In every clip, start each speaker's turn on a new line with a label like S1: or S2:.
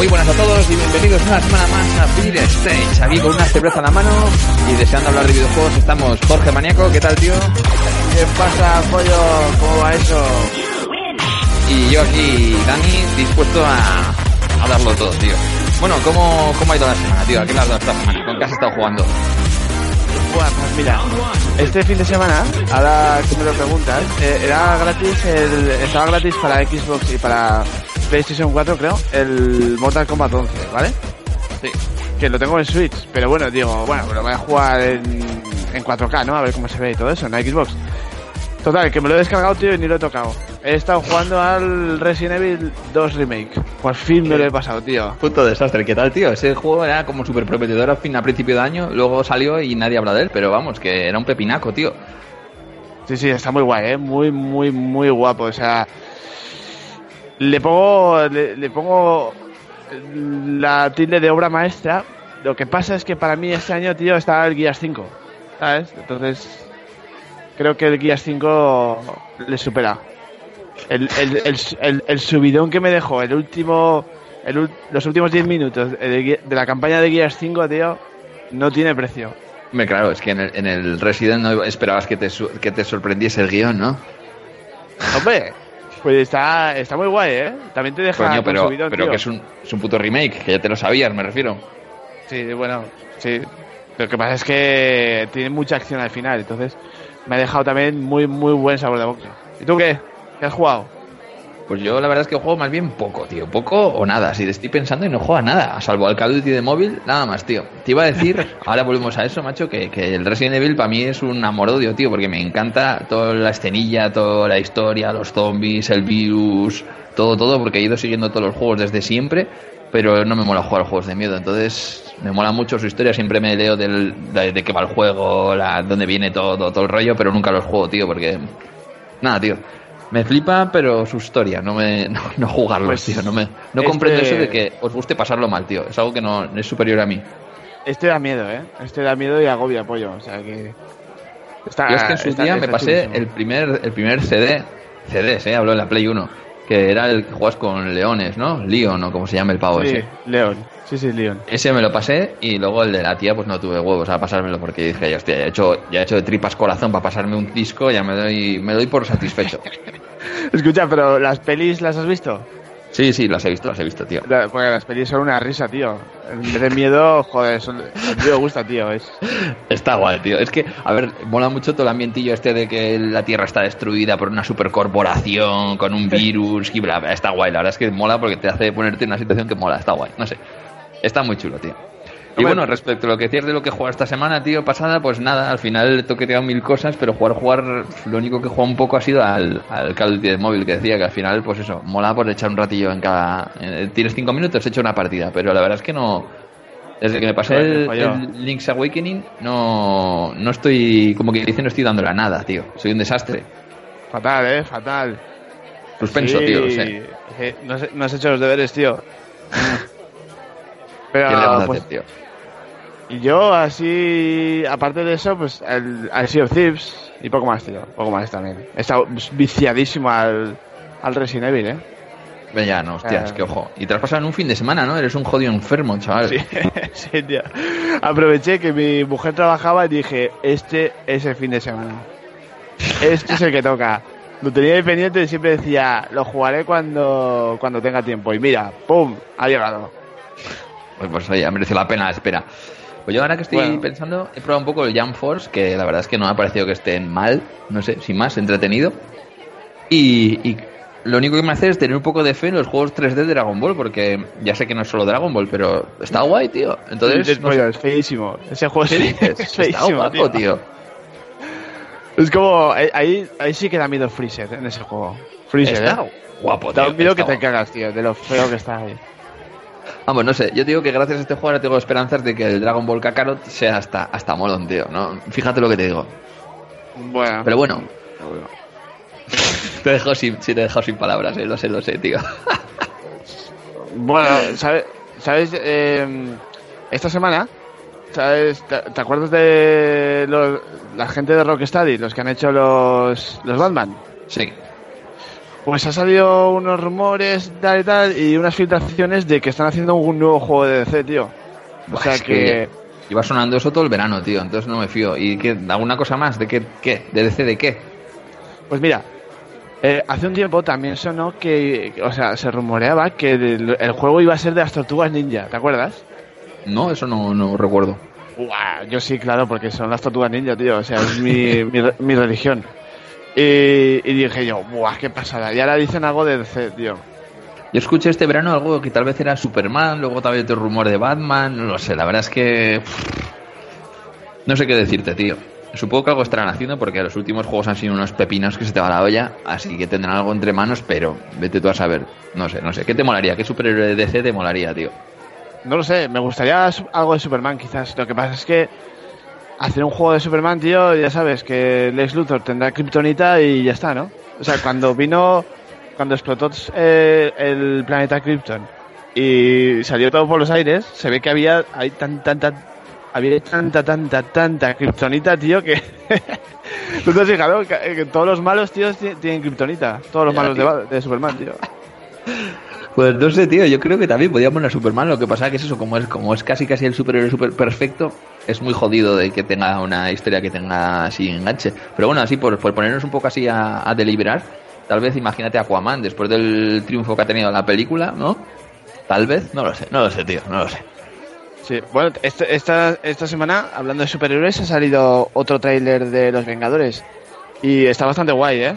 S1: Muy buenas a todos y bienvenidos una semana más a Beer Stage. Aquí con una cerveza en la mano y deseando hablar de videojuegos estamos Jorge Maniaco, ¿qué tal tío?
S2: ¿Qué pasa, pollo? ¿Cómo va eso?
S1: Y yo aquí, Dani, dispuesto a, a darlo todo, tío. Bueno, ¿cómo, ¿cómo ha ido la semana, tío? ¿A qué le has dado esta semana? ¿Con qué has estado jugando?
S2: Bueno, pues mira, este fin de semana, ahora que me lo preguntas, eh, era gratis, el, estaba gratis para Xbox y para PlayStation 4, creo, el Mortal Kombat 11, ¿vale?
S1: Sí.
S2: Que lo tengo en Switch, pero bueno, digo, bueno, lo voy a jugar en, en 4K, ¿no? A ver cómo se ve y todo eso, en la Xbox. Total, que me lo he descargado, tío, y ni lo he tocado. He estado jugando al Resident Evil 2 Remake. Por fin me lo he pasado, tío.
S1: Puto desastre, ¿qué tal, tío? Ese juego era como súper prometedor al fin, a principio de año, luego salió y nadie habla de él, pero vamos, que era un pepinaco, tío.
S2: Sí, sí, está muy guay, ¿eh? Muy, muy, muy guapo. O sea, le pongo, le, le pongo la tilde de obra maestra. Lo que pasa es que para mí este año, tío, está el Gears 5, ¿sabes? Entonces, creo que el Gears 5 le supera. El, el, el, el, subidón que me dejó el último, los últimos 10 minutos de, la campaña de Gears 5, tío, no tiene precio.
S1: Hombre, claro, es que en el, en el Resident no esperabas que te, que te sorprendiese el guion, ¿no?
S2: Hombre, pues está, está muy guay, ¿eh? También te deja
S1: Coño, pero,
S2: subidón,
S1: pero
S2: tío.
S1: que es un, es un puto remake, que ya te lo sabías, me refiero.
S2: Sí, bueno, sí. Lo que pasa es que tiene mucha acción al final, entonces me ha dejado también muy, muy buen sabor de boca. ¿Y tú qué? ¿Qué has jugado?
S1: Pues yo la verdad es que juego más bien poco, tío. Poco o nada. Si te estoy pensando y no juego a nada. Salvo al Call of Duty de móvil, nada más, tío. Te iba a decir, ahora volvemos a eso, macho, que, que el Resident Evil para mí es un amor-odio, tío. Porque me encanta toda la escenilla, toda la historia, los zombies, el virus, todo, todo. Porque he ido siguiendo todos los juegos desde siempre. Pero no me mola jugar juegos de miedo. Entonces, me mola mucho su historia. Siempre me leo del, de, de qué va el juego, la, dónde viene todo, todo el rollo. Pero nunca los juego, tío. Porque Nada, tío. Me flipa, pero su historia, no me no, no jugarlos,
S2: Pues,
S1: tío. No me no
S2: este-
S1: comprendo eso de que os guste pasarlo mal, tío. Es algo que no es superior a mí.
S2: Este da miedo, ¿eh? Este da miedo y agobia pollo, o sea que... Está,
S1: Yo es que en su
S2: está-
S1: día me pasé
S2: chulísimo.
S1: el primer el primer CD, CDs, eh, hablo en la Play 1, que era el que juegas con leones, ¿no? Leon o como se llama el pavo
S2: Sí,
S1: ese.
S2: León. Sí, sí, León.
S1: Ese me lo pasé y luego el de la tía pues no tuve huevos a pasármelo porque dije, ya, hostia, ya he hecho, ya he hecho de tripas corazón para pasarme un disco, ya me doy, me doy por satisfecho.
S2: Escucha, pero ¿las pelis las has visto?
S1: Sí, sí, las he visto, las he visto, tío.
S2: La- Porque las pelis son una risa, tío. En vez de miedo, joder, son... mí me gusta, tío. Es...
S1: Está guay, tío. Es que, a ver, mola mucho todo el ambientillo este de que la Tierra está destruida por una supercorporación con un virus y bla, bla. Está guay, la verdad es que mola porque te hace ponerte en una situación que mola, está guay. No sé. Está muy chulo, tío. Y bueno, respecto a lo que decías de lo que juega esta semana, tío, pasada, pues nada, al final he toqueteado mil cosas, pero jugar, jugar, lo único que he jugado un poco ha sido al, al Call of Duty de móvil, que decía que al final, pues eso, mola por echar un ratillo en cada... eh, tienes cinco minutos, he hecho una partida, pero la verdad es que no... Desde que me pasé el, Link's Awakening, no, no estoy, como que dice, no estoy dándole a nada, tío. Soy un desastre.
S2: Fatal, eh, fatal.
S1: Suspenso,
S2: Sí,
S1: tío, sí,
S2: No, has, no has hecho los deberes, tío. Pero,
S1: ¿Qué le vas a
S2: pues,
S1: hacer, tío?
S2: Y yo así, aparte de eso, pues el, al Sea of Thieves y poco más, tío. Poco más también. He estado viciadísimo al, al Resident Evil, eh.
S1: Ya, no, hostias,
S2: Eh.
S1: que ojo. Y te has pasado en un fin de semana, ¿no? Eres un jodido enfermo, chaval.
S2: Sí, sí, tío. Aproveché que mi mujer trabajaba y dije, este es el fin de semana. Este es el que toca. Lo tenía ahí pendiente y siempre decía, lo jugaré cuando, cuando tenga tiempo. Y mira, ¡pum! Ha llegado.
S1: Pues, pues oye, merece la pena la espera. Pues yo ahora que estoy
S2: Bueno.
S1: pensando, he probado un poco el Jump Force, que la verdad es que no me ha parecido que esté mal, no sé, sin más, entretenido. Y, y lo único que me hace es tener un poco de fe en los juegos 3D de Dragon Ball, porque ya sé que no es solo Dragon Ball, pero está guay, tío. Entonces,
S2: es,
S1: no sé,
S2: es feísimo. Ese juego
S1: ¿qué
S2: es,
S1: dices?
S2: es
S1: Está
S2: feísimo,
S1: guapo,
S2: tío.
S1: tío.
S2: Es como, ahí, ahí sí que da miedo Freezer en ese juego. Freezer,
S1: Está
S2: ¿eh?
S1: guapo,
S2: Da
S1: tío.
S2: miedo que te cagas, tío, de lo feo que está ahí.
S1: Vamos, no sé, yo digo que gracias a este juego ahora tengo esperanzas de que el Dragon Ball Kakarot sea hasta, hasta molón, tío, ¿no? Fíjate lo que te digo.
S2: Bueno.
S1: Pero bueno, te dejo sin, sí, te he dejado sin palabras, eh, lo sé, lo sé, tío.
S2: Bueno, ¿sabes? ¿sabes eh, esta semana, ¿sabes? ¿Te, te acuerdas de los- la gente de Rocksteady, los que han hecho los, los Batman?
S1: Sí.
S2: Pues ha salido unos rumores tal y tal y unas filtraciones de que están haciendo un nuevo juego de DC, tío. O
S1: Buah,
S2: sea
S1: es
S2: que...
S1: Iba sonando eso todo el verano, tío, entonces no me fío. ¿Y qué? ¿Alguna cosa más? ¿De qué? ¿Qué? ¿De DC de qué?
S2: Pues mira, eh, hace un tiempo también sonó que, o sea, se rumoreaba que el, el juego iba a ser de las tortugas ninja, ¿te acuerdas?
S1: No, eso no, no recuerdo.
S2: Buah, yo sí, claro, porque son las tortugas ninja, tío, o sea, es mi, mi, mi religión. Y, y dije yo, buah, qué pasada. Y ahora dicen algo de DC, tío.
S1: Yo escuché este verano algo que tal vez era Superman, luego tal vez otro rumor de Batman, no lo sé, la verdad es que... No sé qué decirte, tío. Supongo que algo estarán haciendo porque los últimos juegos han sido unos pepinos que se te va la olla, así que tendrán algo entre manos, pero vete tú a saber. No sé, no sé. ¿Qué te molaría? ¿Qué superhéroe de DC te molaría, tío?
S2: No lo sé, me gustaría algo de Superman quizás. Lo que pasa es que hacer un juego de Superman, tío, ya sabes que Lex Luthor tendrá Kryptonita y ya está, ¿no? O sea, cuando vino, cuando explotó eh, el planeta Krypton y salió todo por los aires, se ve que había hay tan, tanta, había tanta, tanta, tanta Kryptonita, tío, que... ¿Tú te has fijado? Que, todos los malos, tíos, ti- tienen Kryptonita. Todos los malos de, de Superman, tío.
S1: Pues no sé, tío, yo creo que también podía poner a Superman, lo que pasa que es eso, como es, como es casi casi el superhéroe super perfecto, es muy jodido de que tenga una historia que tenga así enganche. Pero bueno, así por, por ponernos un poco así a, a deliberar, tal vez imagínate a Aquaman después del triunfo que ha tenido la película, ¿no? Tal vez, no lo sé, no lo sé, tío, no lo sé.
S2: Sí, bueno, este- esta, esta semana, hablando de superhéroes, ha salido otro tráiler de Los Vengadores. Y está bastante guay, ¿eh?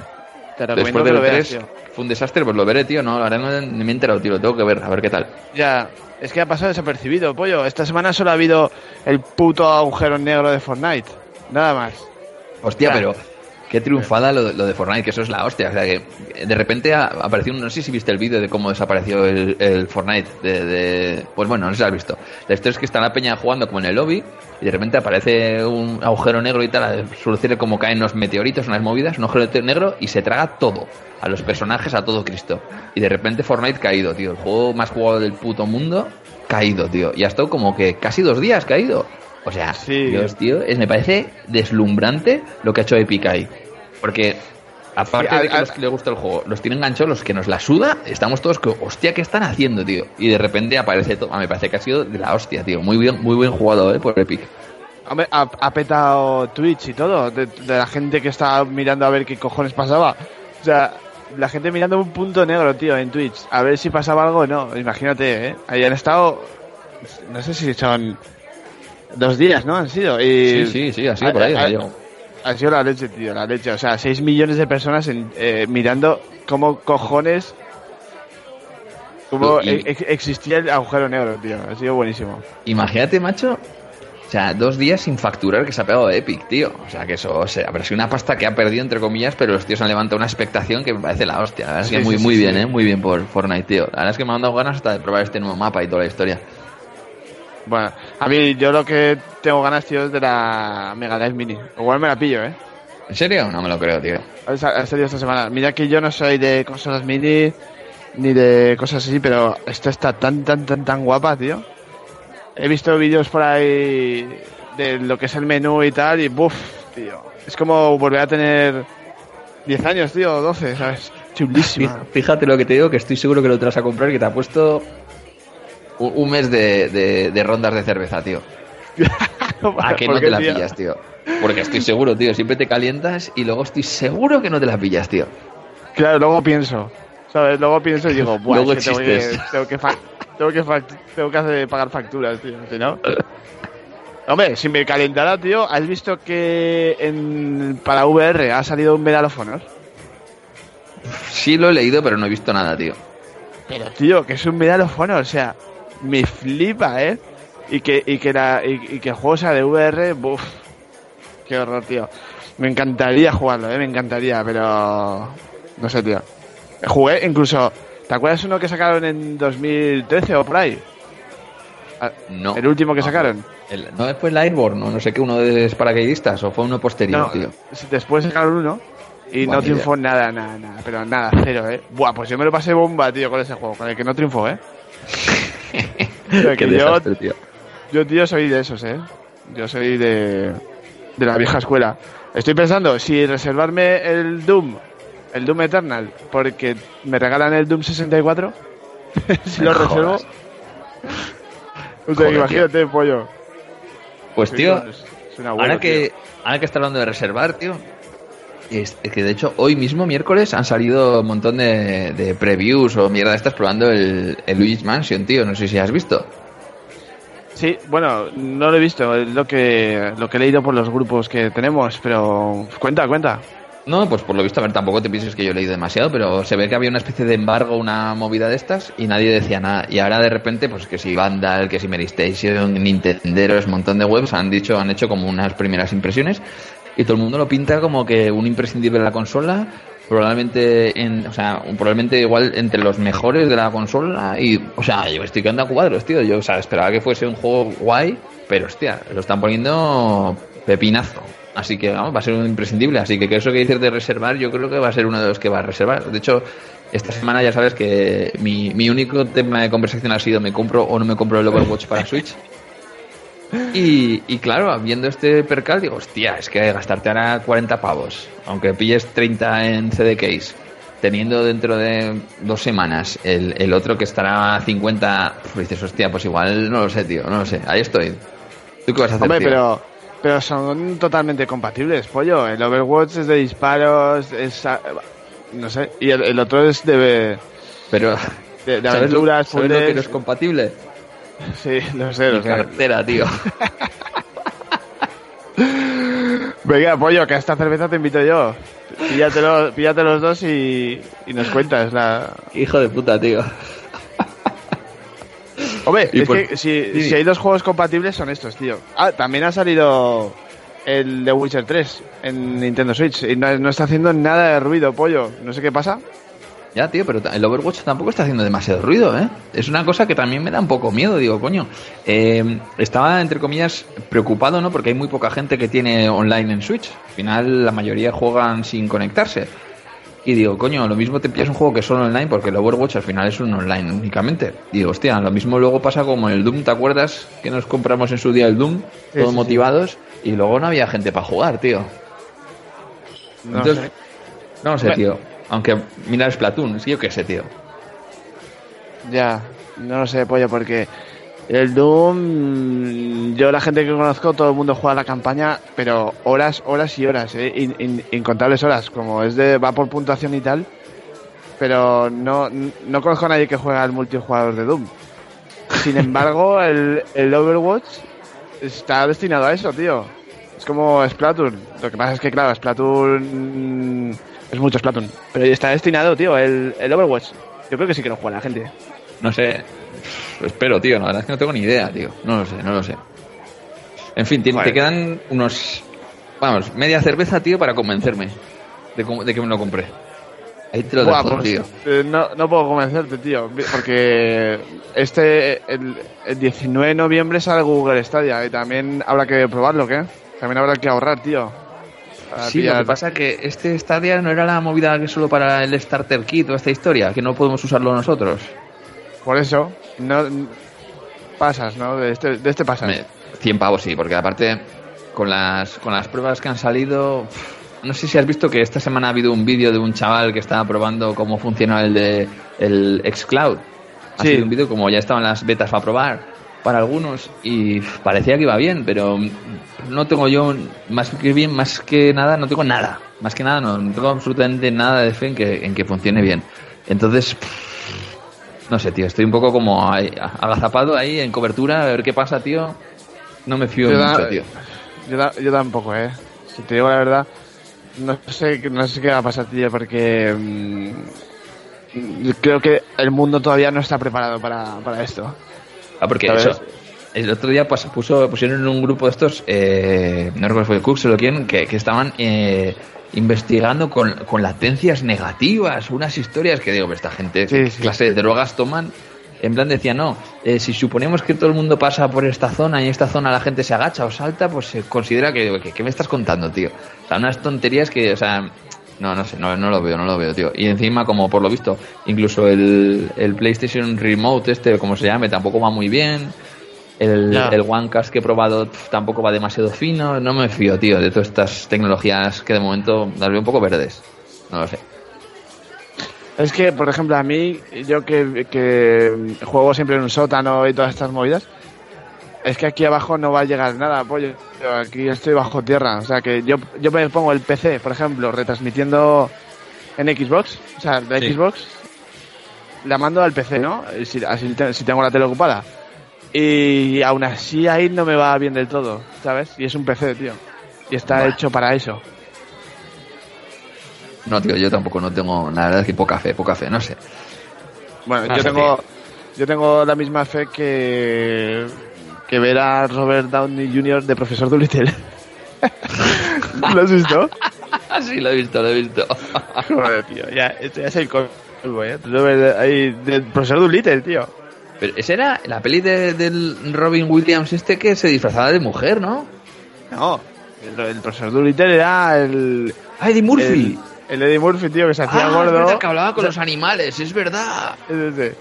S2: Te recomiendo
S1: Después
S2: que lo veas,
S1: 3
S2: tío.
S1: Fue un desastre, pues lo veré, tío, no, la verdad no, me he enterado, tío, lo tengo que ver, a ver qué tal.
S2: Ya, es que ha pasado desapercibido, pollo. Esta semana solo ha habido el puto agujero negro de Fortnite. Nada más.
S1: Hostia, pero qué triunfada lo, de- lo de Fortnite, que eso es la hostia. O sea, que de repente ha- apareció, no sé si viste el vídeo de cómo desapareció el, el Fortnite. De, de- pues bueno, no sé si lo has visto. La historia es que está la peña jugando como en el lobby y de repente aparece un agujero negro y tal, suele como caen los meteoritos, unas movidas, un agujero negro y se traga todo. A los personajes, a todo Cristo. Y de repente Fortnite caído, tío. El juego más jugado del puto mundo, caído, tío. Y ha estado como que casi dos días caído. O sea,
S2: Sí.
S1: Dios, tío, es, me parece deslumbrante lo que ha hecho Epic ahí. Porque, aparte de que
S2: a-
S1: los que les gusta el juego, los tienen enganchados, los que nos la suda, estamos todos que, hostia, ¿qué están haciendo, tío? Y de repente aparece todo. Me parece que ha sido de la hostia, tío. Muy bien, muy bien jugado, eh, por Epic.
S2: Hombre, ha, ha petado Twitch y todo, de, de la gente que está mirando a ver qué cojones pasaba. O sea, la gente mirando un punto negro, tío, en Twitch, a ver si pasaba algo o no. Imagínate, ¿eh? Ahí han estado, no sé si son dos días, ¿no? Han sido. Y
S1: Sí, sí, sí, ha sido por ahí.
S2: ha-
S1: ha.
S2: Ha sido la leche, tío, la leche. O sea, 6 millones de personas en- eh, mirando cómo cojones. Cómo
S1: Y-
S2: e- ex- existía el agujero negro, tío. Ha sido buenísimo.
S1: Imagínate, macho. O sea, dos días sin facturar que se ha pegado Epic, tío. O sea, que eso, o sea, habrá sido una pasta que ha perdido, entre comillas, pero los tíos han levantado una expectación que me parece la hostia. La verdad es
S2: Sí,
S1: que muy,
S2: sí,
S1: muy
S2: sí,
S1: bien. ¿eh? Muy bien por Fortnite, tío. La verdad es que me han dado ganas hasta de probar este nuevo mapa y toda la historia.
S2: Bueno, a mí yo lo que tengo ganas, tío, de la Mega Drive Mini. Igual me la pillo, ¿eh?
S1: ¿En serio? No me lo creo, tío.
S2: Ha sa- ha salido esta semana. Mira que yo no soy de consolas mini ni de cosas así, pero esta está tan, tan, tan, tan guapa, tío. He visto vídeos por ahí de lo que es el menú y tal, y buf, tío. Es como volver a tener 10 años, tío, o 12, ¿sabes? Chulísima.
S1: Fí- Fíjate lo que te digo, que estoy seguro que lo te vas a comprar y que te ha puesto un, un mes de, de- de rondas de cerveza, tío. ¿A que
S2: ¿Por
S1: no
S2: qué,
S1: te la
S2: tío?
S1: pillas, tío? Porque estoy seguro, tío. Siempre te calientas y luego estoy seguro que no te la pillas, tío.
S2: Claro, luego pienso. ¿Sabes? Luego pienso y digo, Buah,
S1: Luego
S2: es que tengo que, tengo que, tengo que, tengo que hacer- pagar facturas, tío. Si no. Hombre, si me calentara, tío, ¿has visto que en, para VR ha salido un Medal of Honor?
S1: Sí lo he leído, pero no he visto nada, tío.
S2: Pero, tío, que es un Medal of Honor, o sea, me flipa, ¿eh? Y que, y que, la, y, y que el juego sea de VR, buf, qué horror, tío. Me encantaría jugarlo, ¿eh? Me encantaría, pero... No sé, tío. Jugué incluso... ¿Te acuerdas uno que sacaron en 2013 o por ahí? Ah,
S1: No.
S2: El último que
S1: No.
S2: sacaron.
S1: El- ¿No fue el Airborne no, no sé qué, uno de paracaidistas o fue uno posterior,
S2: No,
S1: tío?
S2: después sacaron uno y no triunfó nada, nada, nada, pero nada, cero, ¿eh? Buah, pues yo me lo pasé bomba, tío, con ese juego, con el que no triunfó, ¿eh?
S1: Qué
S2: que yo,
S1: desastre, tío.
S2: Yo, tío, soy de esos, ¿eh? Yo soy de, de la vieja escuela. Estoy pensando si reservarme el Doom, el Doom Eternal, porque me regalan el Doom 64, si lo reservo.
S1: Joder,
S2: imagínate, pollo.
S1: Pues, tío,
S2: es- es abuelo,
S1: ahora que, ahora que está hablando de reservar, tío, es que de hecho hoy mismo, miércoles, han salido un montón de, de previews o mierda de estas probando el, el Luigi's Mansion, tío. No sé si has visto.
S2: Sí, bueno, no lo he visto, es lo que, lo que he leído por los grupos que tenemos, pero cuenta, cuenta.
S1: No, pues por lo visto, a ver, tampoco te pienses que yo he leído demasiado, pero se ve que había una especie de embargo, una movida de estas, y nadie decía nada. Y ahora de repente, pues que si Vandal, que si Mary Station, Nintenderos, montón de webs han dicho, han hecho como unas primeras impresiones, y todo el mundo lo pinta como que un imprescindible de la consola, probablemente en, o sea, probablemente igual entre los mejores de la consola, y, o sea, yo estoy quedando a cuadros, tío. Yo, o sea, esperaba que fuese un juego guay, pero hostia, lo están poniendo pepinazo. Así que vamos, va a ser un imprescindible. Así que, que eso que dices de reservar, yo creo que va a ser uno de los que va a reservar. De hecho, esta semana ya sabes que mi, mi único tema de conversación ha sido me compro o no me compro el Overwatch para Switch. Y, y claro, viendo este percal, digo, hostia, es que gastarte ahora 40 pavos, aunque pilles 30 en CD Case, teniendo dentro de dos semanas el, el otro que estará a 50, pues dices, hostia, pues igual no lo sé, tío, no lo sé, ahí estoy. ¿Tú qué vas a hacer,
S2: Hombre,
S1: tío?
S2: pero, pero son totalmente compatibles, pollo. El Overwatch es de disparos, es... ah, No sé, y el, el otro es de,
S1: Pero,
S2: de, de
S1: ¿sabes, lo,
S2: aventuras,
S1: sabes lo que
S2: puzzles.
S1: no es compatible?
S2: Sí, lo sé, lo
S1: Mi
S2: sé.
S1: cartera, tío.
S2: Venga, pollo, que a esta cerveza te invito yo. Píllatelo, píllate los dos y, y nos cuentas la...
S1: Hijo de puta, tío.
S2: Hombre,
S1: Y
S2: es que si, si hay dos juegos compatibles son estos, tío. Ah, también ha salido el de Witcher 3 en Nintendo Switch y no, no está haciendo nada de ruido, pollo. No sé qué pasa.
S1: Ya, tío, pero el Overwatch tampoco está haciendo demasiado ruido, ¿eh? Es una cosa que también me da un poco miedo, digo, coño. Eh, estaba, entre comillas, preocupado, ¿no? Porque hay muy poca gente que tiene online en Switch. Al final, la mayoría juegan sin conectarse. Y digo, coño, lo mismo te pillas un juego que es solo online, porque el Overwatch al final es un online únicamente. Y digo, hostia, lo mismo luego pasa como el Doom, ¿te acuerdas? Que nos compramos en su día el Doom,
S2: Sí,
S1: todos
S2: sí,
S1: motivados, y luego no había gente para jugar, tío.
S2: No
S1: Entonces,
S2: sé.
S1: no sé, tío. Aunque mira Splatoon, sí, yo qué sé, tío.
S2: Ya, no lo sé, pollo, porque el Doom, yo la gente que conozco, todo el mundo juega la campaña, pero horas, horas y horas, ¿eh? In- in- incontables horas, como es de, va por puntuación y tal, pero no, no conozco a nadie que juega al multijugador de Doom. Sin embargo, el, el Overwatch está destinado a eso, tío. Es como Splatoon. Lo que pasa es que, claro, Splatoon es mucho Splatoon. Pero está destinado, tío, el, el Overwatch. Yo creo que sí que lo juega la gente.
S1: No sé. Espero, tío. La verdad es que no tengo ni idea, tío. No lo sé, no lo sé. En fin, te quedan unos. Vamos, media cerveza, tío, para convencerme de, cómo- de que me lo compré. Ahí te lo
S2: Buah,
S1: dejo,
S2: pues,
S1: tío.
S2: eh, no, no puedo convencerte, tío. Porque este, el, el 19 de noviembre sale Google Stadia y también habrá que probarlo, ¿qué? También habrá que ahorrar, tío.
S1: Sí, lo que pasa es que este Stadia no era la movida que solo para el Starter Kit o esta historia, que no podemos usarlo nosotros.
S2: Por eso, no pasas, ¿no? De este, de este pasas.
S1: Me- 100 pavos sí, porque aparte con las con las pruebas que han salido, no sé si has visto que esta semana ha habido un vídeo de un chaval que estaba probando cómo funciona el de el xCloud. Ha
S2: Sí.
S1: sido un vídeo como ya estaban las betas para probar para algunos y parecía que iba bien, pero no tengo yo más que bien, más que nada, no tengo nada más que nada no, no tengo absolutamente nada de fe en que, en que funcione bien. Entonces, no sé, tío, estoy un poco como ahí, agazapado ahí en cobertura, a ver qué pasa, tío. No me fío
S2: Yo da-
S1: mucho, tío.
S2: Yo, da- yo tampoco, eh. Si te digo la verdad, no sé, no sé qué va a pasar, tío, porque mm, creo que el mundo todavía no está preparado para, para esto.
S1: Ah, porque
S2: ¿Sabes?
S1: eso, el otro día pues, puso, pusieron en un grupo de estos, eh, no recuerdo si fue Cooks o quién, que, que estaban eh, investigando con, con latencias negativas, unas historias que digo, esta gente,
S2: Sí,
S1: ¿qué
S2: sí.
S1: clase de drogas toman? En plan decía, no, eh, si suponemos que todo el mundo pasa por esta zona y en esta zona la gente se agacha o salta, pues se considera que, que- ¿qué me estás contando, tío? O sea, unas tonterías que, o sea, no, no sé, no, no lo veo, no lo veo, tío. Y encima, como por lo visto, incluso el, el PlayStation Remote, este, como se llame, tampoco va muy bien. El,
S2: Ya.
S1: el OneCast que he probado tampoco va demasiado fino. No me fío, tío, de todas estas tecnologías que de momento las veo un poco verdes. No lo sé.
S2: Es que, por ejemplo, a mí, yo que, que juego siempre en un sótano y todas estas movidas, es que aquí abajo no va a llegar nada, pollo. Aquí estoy bajo tierra. O sea, que yo, yo me pongo el PC, por ejemplo, retransmitiendo en Xbox, o sea, de
S1: Sí.
S2: Xbox, la mando al PC, ¿no? Si, así si tengo la tele ocupada. Y aún así ahí no me va bien del todo, ¿sabes? Y es un PC, tío. Y está hecho para eso.
S1: No, tío, yo tampoco no tengo, la verdad es que poca fe, poca fe, no sé.
S2: Bueno, yo tengo, yo tengo la misma fe que, que ver a Robert Downey Jr. de Profesor Dolittle. ¿Lo has visto?
S1: sí, lo he visto, lo he visto.
S2: Joder, tío, ya, esto ya es el colmo, ¿eh? Robert, ahí, del Profesor Dolittle, tío.
S1: Pero esa era la peli de- del Robin Williams este que se disfrazaba de mujer, ¿no?
S2: No, el, el Profesor Dolittle era el...
S1: ¡Ah, Eddie Murphy!
S2: El, el Eddie Murphy, tío, que se hacía
S1: ah, es
S2: gordo.
S1: verdad que hablaba con los animales, es verdad.
S2: Es ese.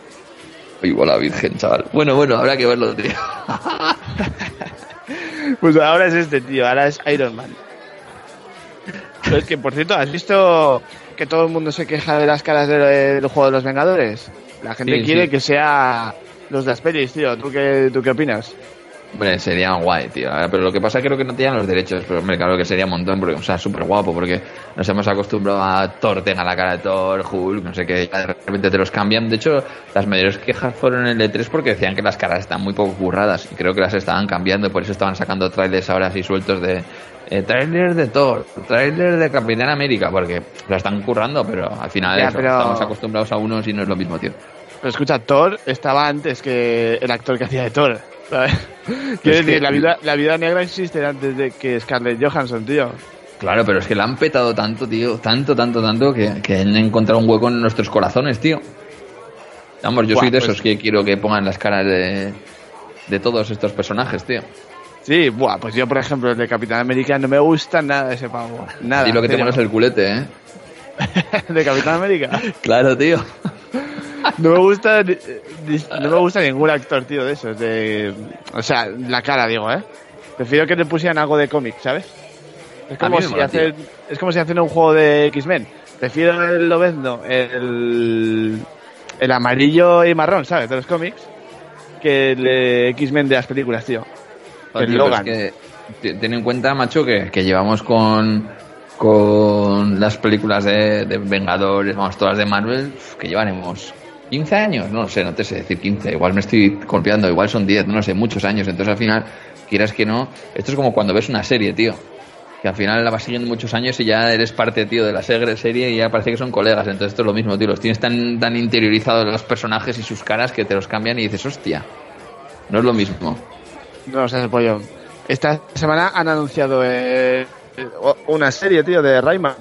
S1: Igual la virgen, chaval. Bueno, bueno, habrá que verlo, tío.
S2: Pues ahora es este, tío, ahora es Iron Man. Pero es que, por cierto, ¿has visto que todo el mundo se queja de las caras de- del juego de los Vengadores? La gente
S1: Sí,
S2: quiere
S1: sí.
S2: que sea los de las pelis, tío. ¿Tú qué, ¿Tú qué opinas?
S1: Hombre, sería guay, tío. Pero lo que pasa creo que no tienen los derechos. Pero, hombre, claro que sería un montón, porque, o sea, súper guapo, porque nos hemos acostumbrado a Thor tenga la cara de Thor, Hulk, no sé qué, ya de repente te los cambian. De hecho, las mayores quejas fueron en el E3 porque decían que las caras están muy poco curradas, y creo que las estaban cambiando, por eso estaban sacando trailers ahora así sueltos de... Eh, trailer de Thor, trailer de Capitán América, porque la están currando, pero al final
S2: Ya,
S1: eso,
S2: pero-
S1: estamos acostumbrados a unos y no es lo mismo, tío.
S2: Pero escucha, Thor estaba antes que el actor que hacía de Thor. Quiero
S1: que-
S2: decir, la vida, la vida negra existe antes de que Scarlett Johansson, tío.
S1: Claro, pero es que la han petado tanto, tío, tanto, tanto, tanto, que, que han encontrado un hueco en nuestros corazones, tío. Vamos, yo
S2: Buah,
S1: soy de
S2: pues-
S1: esos que quiero que pongan las caras de, de todos estos personajes, tío.
S2: Sí, buah, pues yo, por ejemplo, el de Capitán América no me gusta nada ese pavo. Nada.
S1: y lo que te pones el culete, ¿eh?
S2: de Capitán América.
S1: Claro, tío.
S2: No me gusta no me gusta ningún actor, tío, de esos. De, o sea, la cara, digo, ¿eh? Prefiero que le pusieran algo de cómic, ¿sabes? Es como, si
S1: mola,
S2: hacen, es como si hacen un juego de X-Men. Prefiero el Lobezno, el, el amarillo y marrón, ¿sabes? De los cómics, que el X-Men de las películas, tío. El Logan.
S1: es que te- ten en cuenta, macho, que, que llevamos con, con las películas de, de Vengadores, vamos, todas de Marvel, que llevaremos 15 años, no sé, no te sé decir 15, igual me estoy golpeando, igual son 10, no lo sé, muchos años, entonces al final, quieras que no, esto es como cuando ves una serie, tío. Que al final la vas siguiendo muchos años y ya eres parte, tío, de la serie y ya parece que son colegas. Entonces esto es lo mismo, tío. Los tienes tan, tan interiorizados los personajes y sus caras que te los cambian y dices, hostia, no es lo mismo.
S2: No sé, pollo. Esta semana han anunciado eh, o- una serie, tío, de Rayman,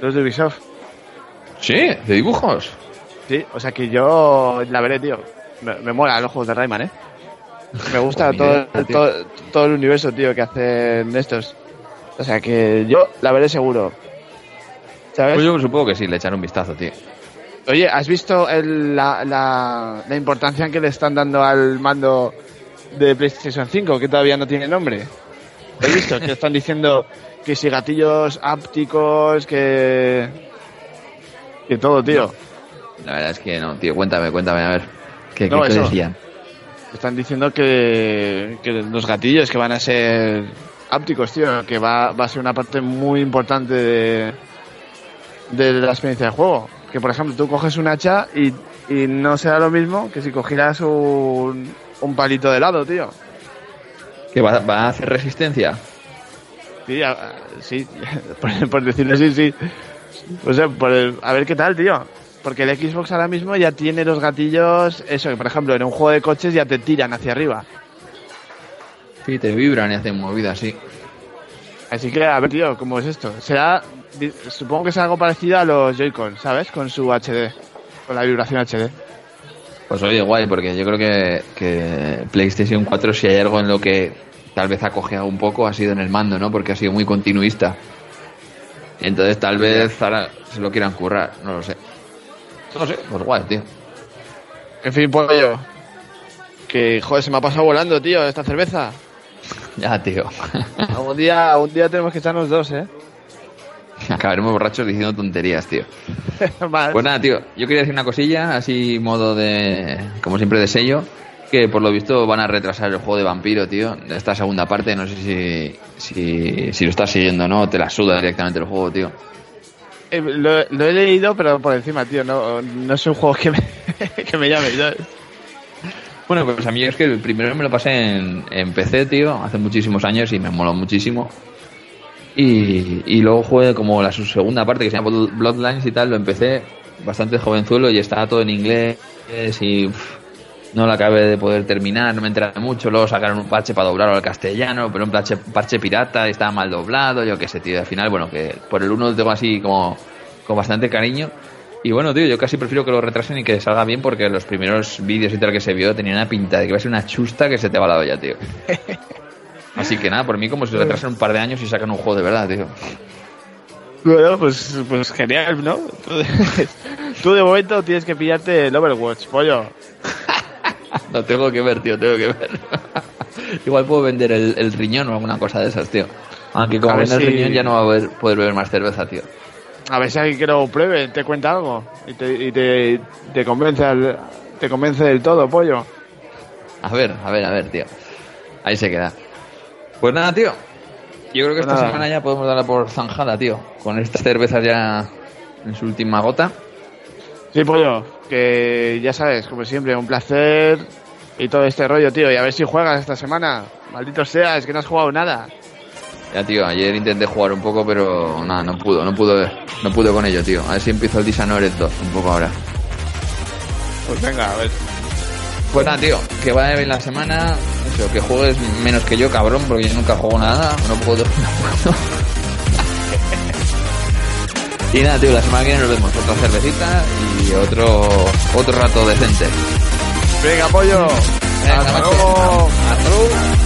S2: los de Ubisoft.
S1: Sí, de dibujos.
S2: Sí, o sea que yo la veré, tío. Me, me mola los juegos de Rayman, ¿eh? Me gusta
S1: Pues
S2: todo, todo, todo el universo, tío, que hacen estos. O sea que yo la veré seguro. ¿Sabes?
S1: Pues yo supongo que sí, le echaré un vistazo, tío.
S2: Oye, ¿has visto el- la, la, la importancia que le están dando al mando de PlayStation 5, que todavía no tiene nombre? ¿Has visto? que están diciendo que si gatillos ápticos, que... Que todo, tío.
S1: La verdad es que no, tío. Cuéntame, cuéntame, a ver. ¿Qué,
S2: No,
S1: qué- qué
S2: eso.
S1: decían?
S2: Están diciendo que, que los gatillos que van a ser ápticos, tío, que va, va a ser una parte muy importante de, de la experiencia de juego. Que por ejemplo tú coges un hacha y, y no será lo mismo que si cogieras un, un palito de helado, tío.
S1: ¿Que va, va a hacer resistencia?
S2: Sí, a, sí, por, por, decirlo así, sí. O sea, por el, a ver qué tal, tío. Porque el Xbox ahora mismo ya tiene los gatillos, eso, que por ejemplo en un juego de coches ya te tiran hacia arriba.
S1: Sí, te vibran y hacen movidas, sí.
S2: Así que, a ver, tío, ¿cómo es esto? Será, supongo que es algo parecido a los Joy-Con, ¿sabes? Con su HD, con la vibración HD.
S1: Pues oye, guay, porque yo creo que, que PlayStation 4 si hay algo en lo que tal vez ha cojeado un poco ha sido en el mando, ¿no? Porque ha sido muy continuista. Entonces tal vez ahora se lo quieran currar, no lo sé. No sé, pues guay, tío.
S2: En fin, pollo. Que, joder, se me ha pasado volando, tío, esta cerveza.
S1: Ya, tío.
S2: un día, un día tenemos que echarnos dos, ¿eh?
S1: Acabaremos borrachos diciendo tonterías, tío. pues nada, tío. Yo quería decir una cosilla, así modo de, como siempre, de sello. Que por lo visto van a retrasar el juego de vampiro, tío. Esta segunda parte, no sé si, si, si lo estás siguiendo, ¿no? Te la suda directamente el juego, tío.
S2: Eh, lo, lo, he leído, pero por encima, tío. No, no es un juego que me, que me llame.
S1: Bueno, pues a mí es que el primero me lo pasé en, en PC, tío, hace muchísimos años y me moló muchísimo. Y, y luego jugué como la su segunda parte que se llama Bloodlines y tal, lo empecé bastante jovenzuelo y estaba todo en inglés y uff, no lo acabé de poder terminar, no me enteré mucho, luego sacaron un parche para doblarlo al castellano, pero un parche, parche pirata y estaba mal doblado, yo qué sé, tío, al final, bueno, que por el uno lo tengo así como con bastante cariño. Y bueno, tío, yo casi prefiero que lo retrasen y que salga bien porque los primeros vídeos y tal que se vio tenían una pinta de que iba a ser una chusta que se te va la olla, tío. Así que nada, por mí como si retrasan un par de años y sacan un juego de verdad, tío.
S2: Bueno, pues, pues genial, ¿no? Tú de momento tienes que pillarte el Overwatch, pollo.
S1: Lo tengo que ver, tío, tengo que ver. Igual puedo vender el, el, riñón o alguna cosa de esas, tío. Aunque como vender si... el riñón ya no va a poder, poder beber más cerveza, tío.
S2: A ver si alguien que lo pruebe, te cuenta algo y te, y te, te convence al, te convence del todo, pollo.
S1: A ver, a ver, a ver, tío. Ahí se queda. Pues nada, tío. Yo creo que esta nada. semana ya podemos darla por zanjada, tío. Con estas cervezas ya en su última gota.
S2: Sí, pollo. Que ya sabes, como siempre, un placer y todo este rollo, tío. Y a ver si juegas esta semana. Maldito sea, es que no has jugado nada.
S1: Ya, tío, ayer intenté jugar un poco, pero nada, no pudo, no pudo, no pudo con ello, tío. A ver si empiezo el Dishonored 2 un poco ahora.
S2: Pues venga, a ver.
S1: Pues nada, tío, que vaya bien la semana. Eso, que juegues menos que yo, cabrón, porque yo nunca juego nada. No puedo. No puedo. Y nada, tío, la semana que viene nos vemos. Otra cervecita y otro otro rato decente.
S2: Venga, pollo.
S1: Venga, Hasta luego. Hasta luego.